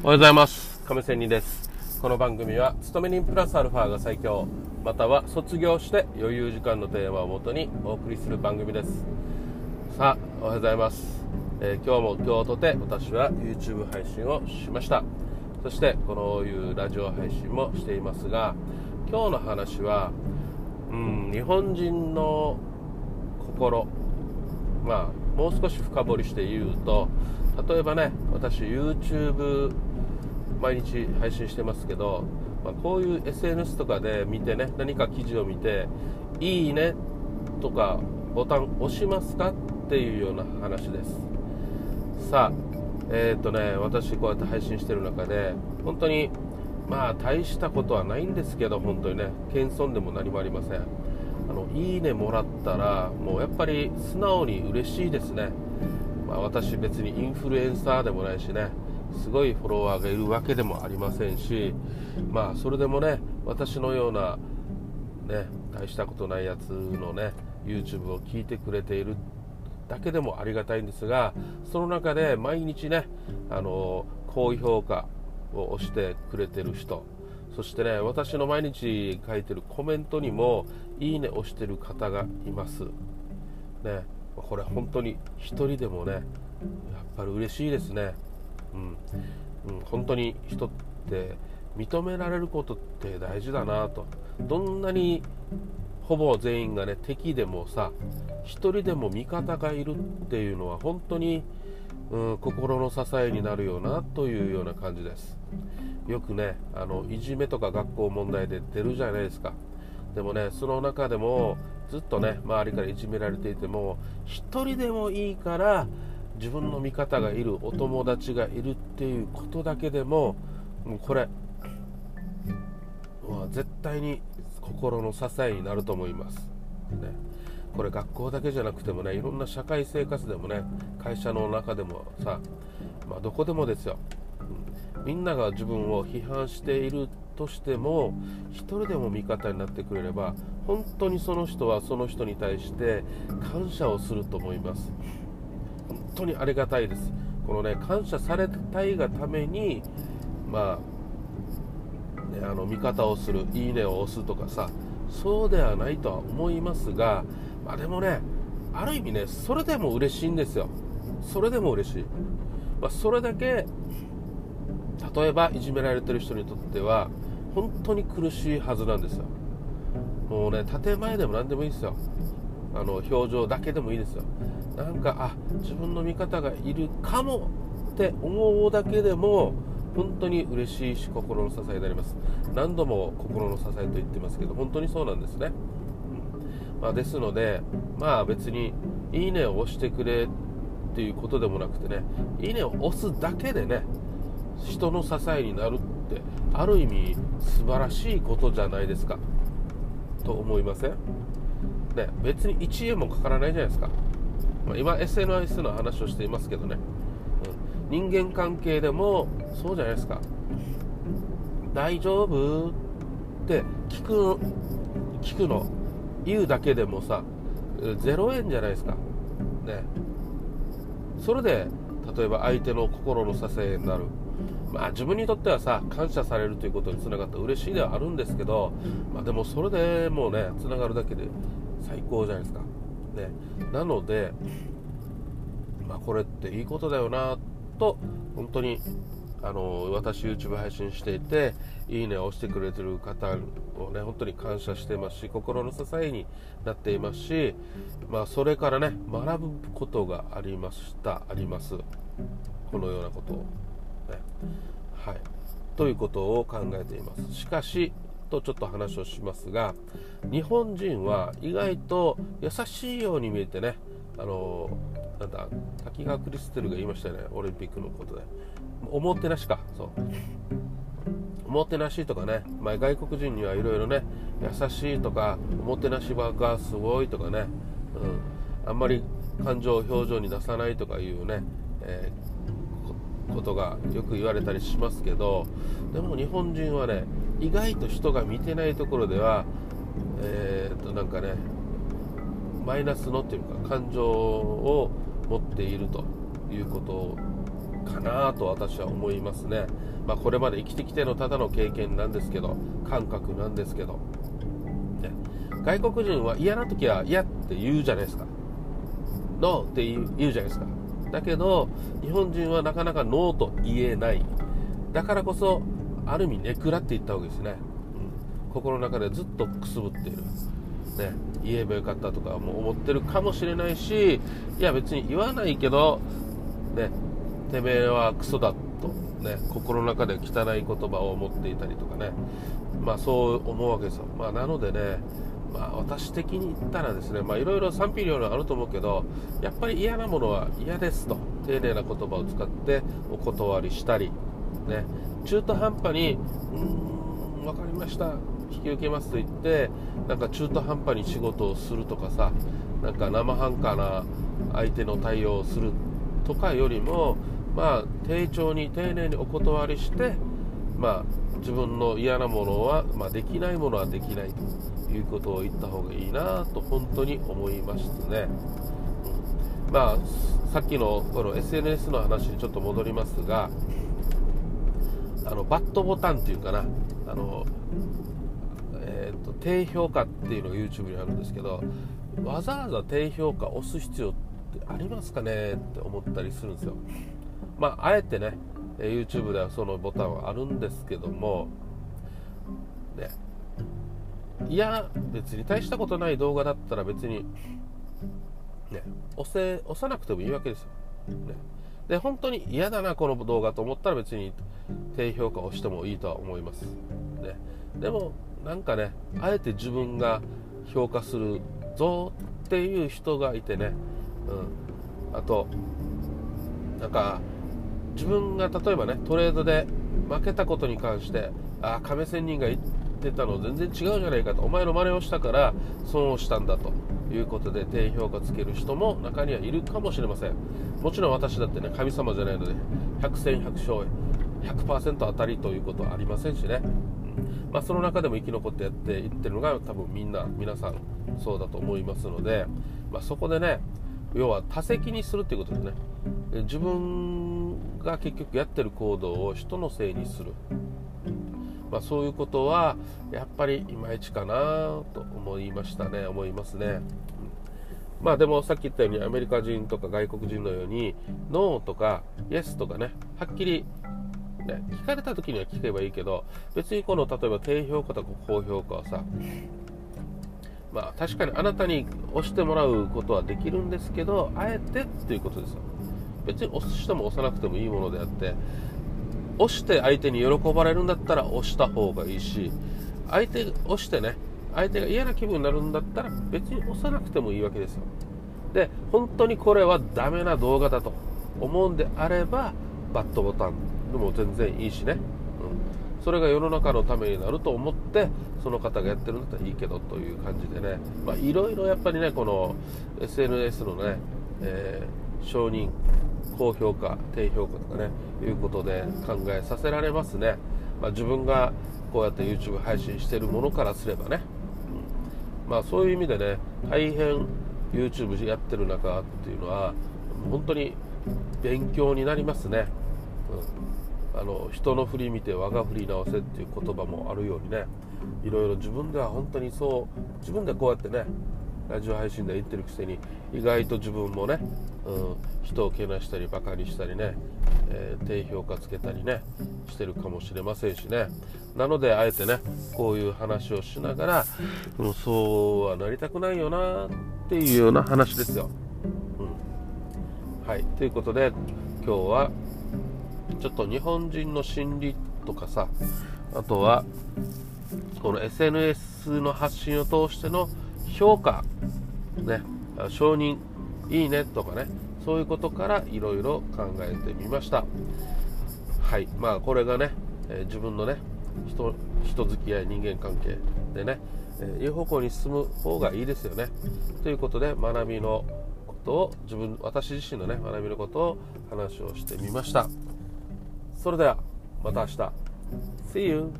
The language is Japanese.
おはようございます。亀仙人です。この番組は勤め人プラスアルファが最強または卒業して余裕時間のテーマをもとにお送りする番組です。さあおはようございます、えー、今日も今日とて私は YouTube 配信をしました。そしてこのいうラジオ配信もしていますが今日の話はうん日本人の心まあもう少し深掘りして言うと例えばね私 YouTube 毎日配信してますけど、まあ、こういう SNS とかで見てね何か記事を見て「いいね」とかボタン押しますかっていうような話です。さあえっ、ー、とね私こうやって配信してる中で本当にまあ大したことはないんですけど本当にね謙遜でも何もありません。あのいいねもらったらもうやっぱり素直に嬉しいですね、まあ、私別にインフルエンサーでもないしね。すごいフォロワーがいるわけでもありませんし、まあ、それでもね私のような、ね、大したことないやつのね YouTube を聞いてくれているだけでもありがたいんですがその中で毎日ねあの高評価を押してくれてる人そしてね私の毎日書いてるコメントにもいいね押してる方がいます。ねこれ本当に1人でもねやっぱり嬉しいですね。うん、うん、本当に人って認められることって大事だなと。どんなにほぼ全員がね敵でもさ1人でも味方がいるっていうのは本当に、うん、心の支えになるよなというような感じです。よくねあのいじめとか学校問題で出るじゃないですか。でもねその中でもずっとね周りからいじめられていても1人でもいいから自分の味方がいるお友達がいるっていうことだけでももうこれは絶対に心の支えになると思います、ね、これ学校だけじゃなくてもねいろんな社会生活でもね会社の中でもさ、まあ、どこでもですよ、うん、みんなが自分を批判しているとしても1人でも味方になってくれれば本当にその人はその人に対して感謝をすると思います本当にありがたいです。このね、感謝されたいがために、まあ、ね、あの、味方をする、いいねを押すとかさ、そうではないとは思いますが、まあでもね、ある意味ね、それでも嬉しいんですよ。それでも嬉しい。まあ、それだけ、例えばいじめられてる人にとっては、本当に苦しいはずなんですよ。もうね、建前でも何でもいいですよ。あの表情だけでもいいですよなんかあ自分の味方がいるかもって思うだけでも本当に嬉しいし心の支えになります。何度も心の支えと言ってますけど本当にそうなんですね、うん。まあ、ですのでまあ別にいいねを押してくれっていうことでもなくてねいいねを押すだけでね人の支えになるってある意味素晴らしいことじゃないですか。と思いません？ね、別に1円もかからないじゃないですか。まあ、今、SNS の話をしていますけどね、うん、人間関係でもそうじゃないですか。大丈夫？って聞く聞くの、言うだけでもさ、0円じゃないですか。ね。それで、例えば相手の心の支えになる。まあ自分にとってはさ、感謝されるということにつながった嬉しいではあるんですけど、まあでもそれでもうね、つながるだけで最高じゃないですか。ね、なので、まあ、これっていいことだよなと本当にあの私 YouTube 配信していていいねを押してくれてる方をね本当に感謝してますし心の支えになっていますし、まあ、それからね学ぶことがありましたあります。このようなことを、ね、はい。ということを考えています。しかしとちょっと話をしますが日本人は意外と優しいように見えてねあのなんだ滝川クリステルが言いましたよねオリンピックのことで。おもてなしかそう。おもてなしとかね、まあ、外国人にはいろいろね優しいとかおもてなしがすごいとかね、うん、あんまり感情を表情に出さないとかいうね、えー、ことがよく言われたりしますけどでも日本人はね意外と人が見てないところではえー、となんかねマイナスのっていうか感情を持っているということかなと私は思いますね、まあ、これまで生きてきてのただの経験なんですけど感覚なんですけど、ね、外国人は嫌な時は嫌って言うじゃないですか。ノーって言う言うじゃないですか。だけど日本人はなかなかノーと言えない。だからこそある意味ネクラって言ったわけですね、うん、心の中でずっとくすぶっている。ね、言えばよかったとかも思ってるかもしれないしいや別に言わないけど、ね、てめえはクソだと、ね、心の中で汚い言葉を持っていたりとかね、まあ、そう思うわけですよ、まあ、なのでね、まあ、私的に言ったらですね、まあ、いろいろ賛否両論あると思うけどやっぱり嫌なものは嫌ですと。丁寧な言葉を使ってお断りしたり、ね、中途半端にうーん分かりました。引き受けますと言ってなんか中途半端に仕事をするとかさなんか生半可な相手の対応をするとかよりもまあ丁重に丁寧にお断りしてまあ自分の嫌なものは、まあ、できないものはできないということを言った方がいいなと本当に思いましたね、うん、まあさっきのこの SNS の話にちょっと戻りますがあのバットボタンっていうかな。あのえーと、低評価っていうのが YouTube にあるんですけどわざわざ低評価押す必要ってありますかね？って思ったりするんですよ。まああえてね YouTube ではそのボタンはあるんですけどもね。いや別に大したことない動画だったら別にね押せ押さなくてもいいわけですよ、ね、で本当に嫌だなこの動画と思ったら別に低評価をしてもいいとは思います、ね、でもなんかねあえて自分が評価するぞっていう人がいてね、うん、あとなんか自分が例えばねトレードで負けたことに関してああ亀仙人が言ってたの全然違うじゃないかと。お前の真似をしたから損をしたんだということで低評価つける人も中にはいるかもしれません。もちろん私だってね神様じゃないので100戦100勝100%当たりということはありませんしね。まあ、その中でも生き残ってやっていってるのが多分みんな皆さんそうだと思いますので、まあ、そこでね要は多責にするっていうことですね自分が結局やってる行動を人のせいにする、まあ、そういうことはやっぱりいまいちかなと思いましたね。思いますね、まあでもさっき言ったようにアメリカ人とか外国人のようにノーとかイエスとかねはっきりね、聞かれた時には聞けばいいけど、別にこの例えば低評価とか高評価はさ、まあ確かにあなたに押してもらうことはできるんですけど、あえてっていうことですよ。別に押しても押さなくてもいいものであって、押して相手に喜ばれるんだったら押した方がいいし、相手押してね、相手が嫌な気分になるんだったら別に押さなくてもいいわけですよ。で、本当にこれはダメな動画だと思うんであれば、バットボタンでも全然いいしね、うん、それが世の中のためになると思ってその方がやってるんだったらいいけどという感じでね。いろいろやっぱりねこの SNS のね、えー、承認高評価低評価とかねいうことで考えさせられますね、まあ、自分がこうやって YouTube 配信してるものからすればね、うん、まあそういう意味でね大変 YouTube やってる中っていうのは本当に勉強になりますね、うん。あの人の振り見て我が振り直せっていう言葉もあるようにねいろいろ自分では本当にそう自分でこうやってねラジオ配信で言ってるくせに意外と自分もね、うん、人をけなしたりバカにしたりね、えー、低評価つけたりねしてるかもしれませんしね。なのであえてねこういう話をしながら、うん、そうはなりたくないよなっていうような話ですよ、うん、はい。ということで今日はちょっと日本人の心理とかさあとはこの SNS の発信を通しての評価ね承認いいねとかねそういうことからいろいろ考えてみました。はい。まあこれがね、え、自分のね人人付き合い人間関係でね、えー、いい方向に進む方がいいですよね。ということで学びのことを自分私自身のね学びのことを話をしてみました。それではまた明日。See you!